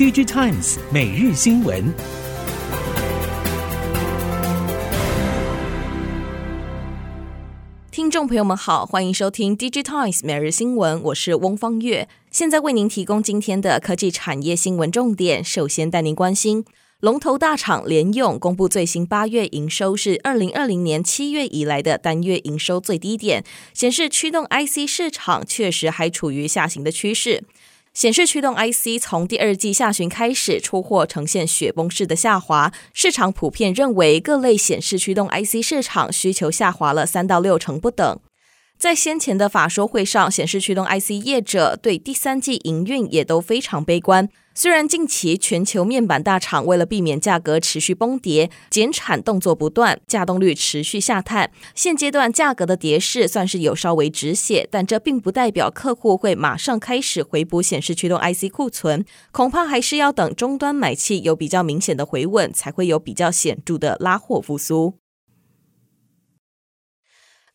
DG Times 每日新闻。听众朋友们好，欢迎收听 DG Times 每日新闻，我是翁方月，现在为您提供今天的科技产业新闻重点。首先带您关心。龙头大厂联咏公布最新八月营收是二零二零年七月以来的单月营收最低点，显示驱动 IC 市场确实还处于下行的趋势。显示驱动 IC 从第二季下旬开始出货呈现雪崩式的下滑，市场普遍认为各类显示驱动 IC 市场需求下滑了三到六成不等。在先前的法说会上，显示驱动 IC 业者对第三季营运也都非常悲观。虽然近期全球面板大厂为了避免价格持续崩跌，减产动作不断，价动率持续下探，现阶段价格的跌势算是有稍微止血，但这并不代表客户会马上开始回补显示驱动 IC 库存，恐怕还是要等终端买气有比较明显的回稳，才会有比较显著的拉货复苏。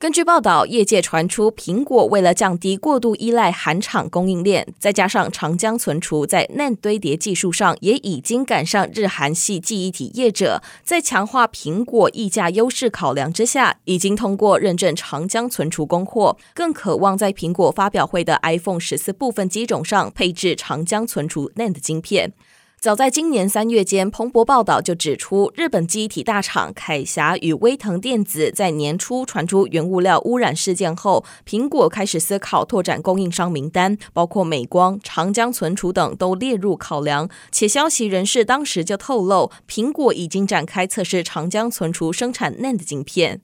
根据报道，业界传出苹果为了降低过度依赖韩厂供应链，再加上长江存储在 NAND 堆叠技术上也已经赶上日韩系记忆体业者，在强化苹果溢价优势考量之下，已经通过认证长江存储供货，更渴望在苹果发表会的 iPhone 十四部分机种上配置长江存储 NAND 晶片。早在今年三月间，彭博报道就指出，日本记忆体大厂凯霞与威腾电子在年初传出原物料污染事件后，苹果开始思考拓展供应商名单，包括美光、长江存储等都列入考量。且消息人士当时就透露，苹果已经展开测试长江存储生产 NAND 晶片。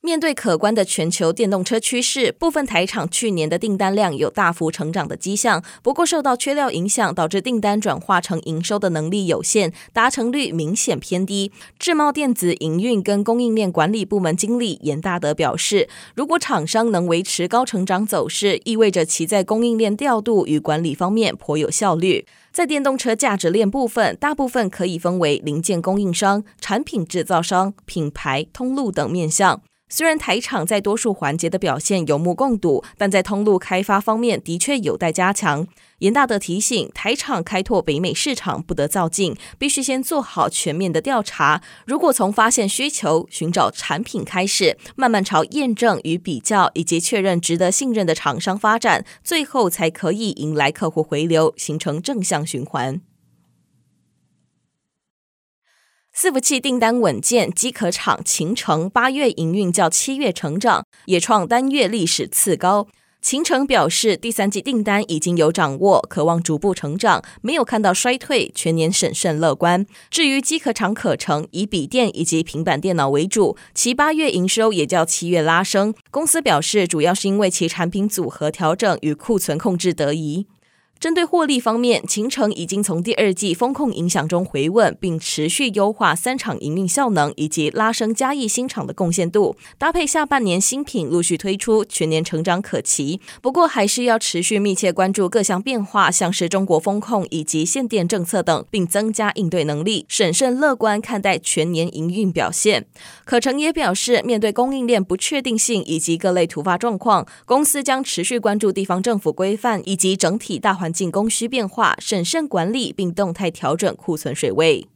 面对可观的全球电动车趋势，部分台厂去年的订单量有大幅成长的迹象。不过，受到缺料影响，导致订单转化成营收的能力有限，达成率明显偏低。智茂电子营运跟供应链管理部门经理严大德表示，如果厂商能维持高成长走势，意味着其在供应链调度与管理方面颇有效率。在电动车价值链部分，大部分可以分为零件供应商、产品制造商、品牌、通路等面向。虽然台厂在多数环节的表现有目共睹，但在通路开发方面的确有待加强。严大德提醒，台厂开拓北美市场不得躁进，必须先做好全面的调查。如果从发现需求、寻找产品开始，慢慢朝验证与比较以及确认值得信任的厂商发展，最后才可以迎来客户回流，形成正向循环。伺服器订单稳健，机壳厂秦城八月营运较七月成长，也创单月历史次高。秦城表示，第三季订单已经有掌握，渴望逐步成长，没有看到衰退，全年审慎乐观。至于机壳厂可成以笔电以及平板电脑为主，其八月营收也较七月拉升。公司表示，主要是因为其产品组合调整与库存控制得宜。针对获利方面，秦诚已经从第二季风控影响中回稳，并持续优化三厂营运效能以及拉升嘉义新厂的贡献度，搭配下半年新品陆续推出，全年成长可期。不过，还是要持续密切关注各项变化，像是中国风控以及限电政策等，并增加应对能力，审慎乐观看待全年营运表现。可成也表示，面对供应链不确定性以及各类突发状况，公司将持续关注地方政府规范以及整体大环。进供需变化，审慎管理并动态调整库存水位。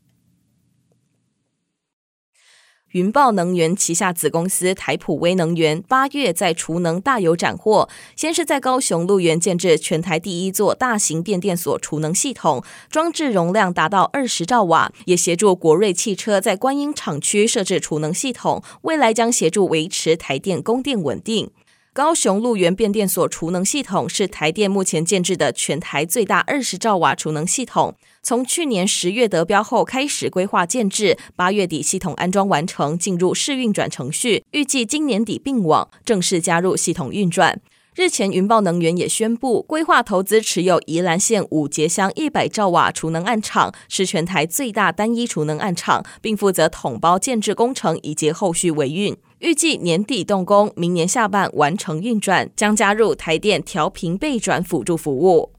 云豹能源旗下子公司台普威能源八月在储能大有斩获，先是在高雄鹿园建置全台第一座大型变电所储能系统，装置容量达到二十兆瓦，也协助国瑞汽车在观音厂区设置储能系统，未来将协助维持台电供电稳定。高雄鹿园变电所储能系统是台电目前建置的全台最大二十兆瓦储能系统。从去年十月得标后开始规划建置，八月底系统安装完成，进入试运转程序，预计今年底并网，正式加入系统运转。日前，云豹能源也宣布规划投资持有宜兰县五结乡一百兆瓦储能案场，是全台最大单一储能案场，并负责统包建置工程以及后续维运。预计年底动工，明年下半完成运转，将加入台电调频备转辅助服务。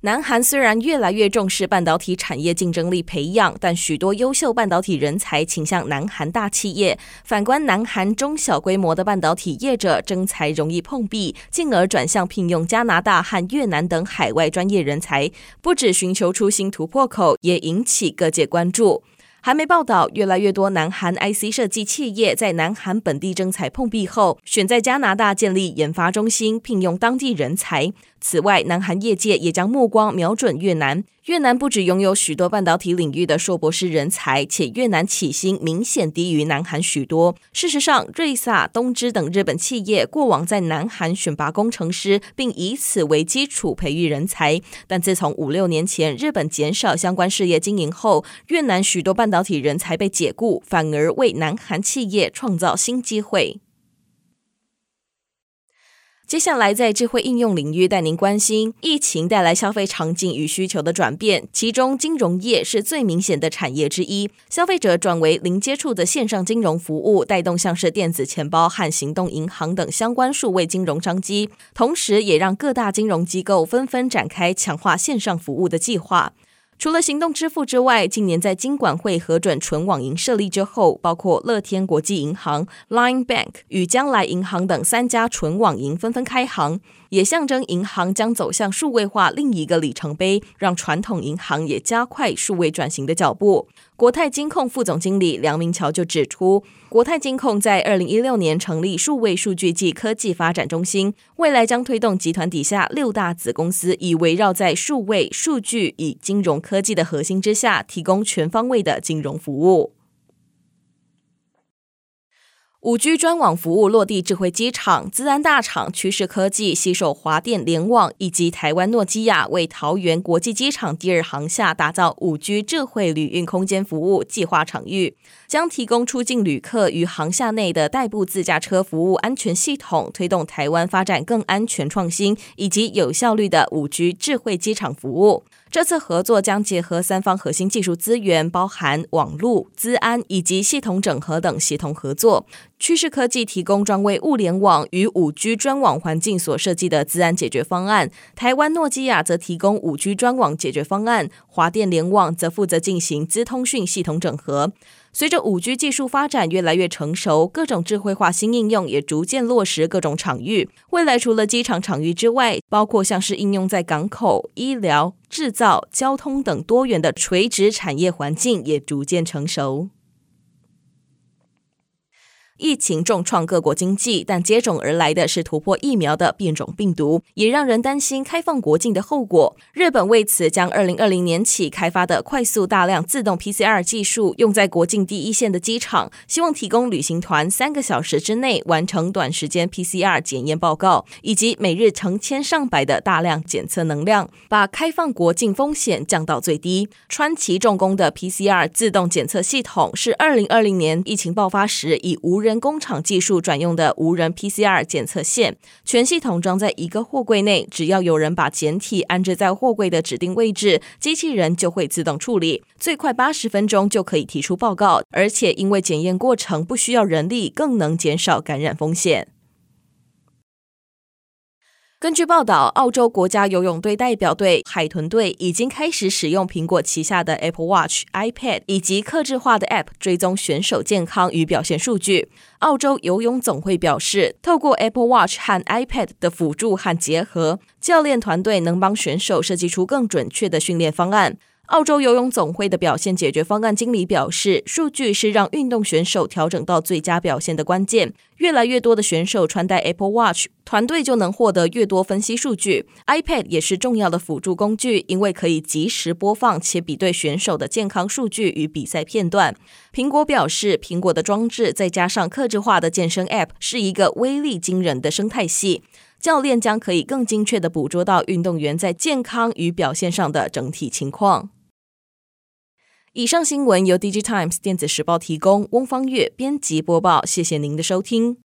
南韩虽然越来越重视半导体产业竞争力培养，但许多优秀半导体人才倾向南韩大企业。反观南韩中小规模的半导体业者征才容易碰壁，进而转向聘用加拿大和越南等海外专业人才，不止寻求出新突破口，也引起各界关注。韩媒报道，越来越多南韩 IC 设计企业在南韩本地征才碰壁后，选在加拿大建立研发中心，聘用当地人才。此外，南韩业界也将目光瞄准越南。越南不止拥有许多半导体领域的硕博士人才，且越南起薪明显低于南韩许多。事实上，瑞萨、东芝等日本企业过往在南韩选拔工程师，并以此为基础培育人才。但自从五六年前日本减少相关事业经营后，越南许多半导体人才被解雇，反而为南韩企业创造新机会。接下来，在智慧应用领域带您关心疫情带来消费场景与需求的转变，其中金融业是最明显的产业之一。消费者转为零接触的线上金融服务，带动像是电子钱包和行动银行等相关数位金融商机，同时也让各大金融机构纷纷展开强化线上服务的计划。除了行动支付之外，近年在金管会核准纯网银设立之后，包括乐天国际银行、Line Bank 与将来银行等三家纯网银纷纷开行，也象征银行将走向数位化另一个里程碑，让传统银行也加快数位转型的脚步。国泰金控副总经理梁明桥就指出，国泰金控在二零一六年成立数位数据暨科技发展中心，未来将推动集团底下六大子公司，以围绕在数位数据与金融科技的核心之下，提供全方位的金融服务。五 G 专网服务落地智慧机场，资安大厂趋势科技携手华电联网以及台湾诺基亚，为桃园国际机场第二航厦打造五 G 智慧旅运空间服务计划场域，将提供出境旅客与航厦内的代步自驾车服务安全系统，推动台湾发展更安全创新以及有效率的五 G 智慧机场服务。这次合作将结合三方核心技术资源，包含网络、资安以及系统整合等协同合作。趋势科技提供专为物联网与五 G 专网环境所设计的资安解决方案，台湾诺基亚则提供五 G 专网解决方案，华电联网则负责进行资通讯系统整合。随着五 G 技术发展越来越成熟，各种智慧化新应用也逐渐落实各种场域。未来除了机场场域之外，包括像是应用在港口、医疗、制造、交通等多元的垂直产业环境也逐渐成熟。疫情重创各国经济，但接踵而来的是突破疫苗的变种病毒，也让人担心开放国境的后果。日本为此将二零二零年起开发的快速大量自动 PCR 技术用在国境第一线的机场，希望提供旅行团三个小时之内完成短时间 PCR 检验报告，以及每日成千上百的大量检测能量，把开放国境风险降到最低。川崎重工的 PCR 自动检测系统是二零二零年疫情爆发时以无人工厂技术转用的无人 PCR 检测线，全系统装在一个货柜内，只要有人把检体安置在货柜的指定位置，机器人就会自动处理，最快八十分钟就可以提出报告，而且因为检验过程不需要人力，更能减少感染风险。根据报道，澳洲国家游泳队代表队海豚队已经开始使用苹果旗下的 Apple Watch、iPad 以及客制化的 App 追踪选手健康与表现数据。澳洲游泳总会表示，透过 Apple Watch 和 iPad 的辅助和结合，教练团队能帮选手设计出更准确的训练方案。澳洲游泳总会的表现解决方案经理表示，数据是让运动选手调整到最佳表现的关键。越来越多的选手穿戴 Apple Watch，团队就能获得越多分析数据。iPad 也是重要的辅助工具，因为可以即时播放且比对选手的健康数据与比赛片段。苹果表示，苹果的装置再加上客制化的健身 App，是一个威力惊人的生态系。教练将可以更精确地捕捉到运动员在健康与表现上的整体情况。以上新闻由 DigiTimes 电子时报提供，翁方月编辑播报。谢谢您的收听。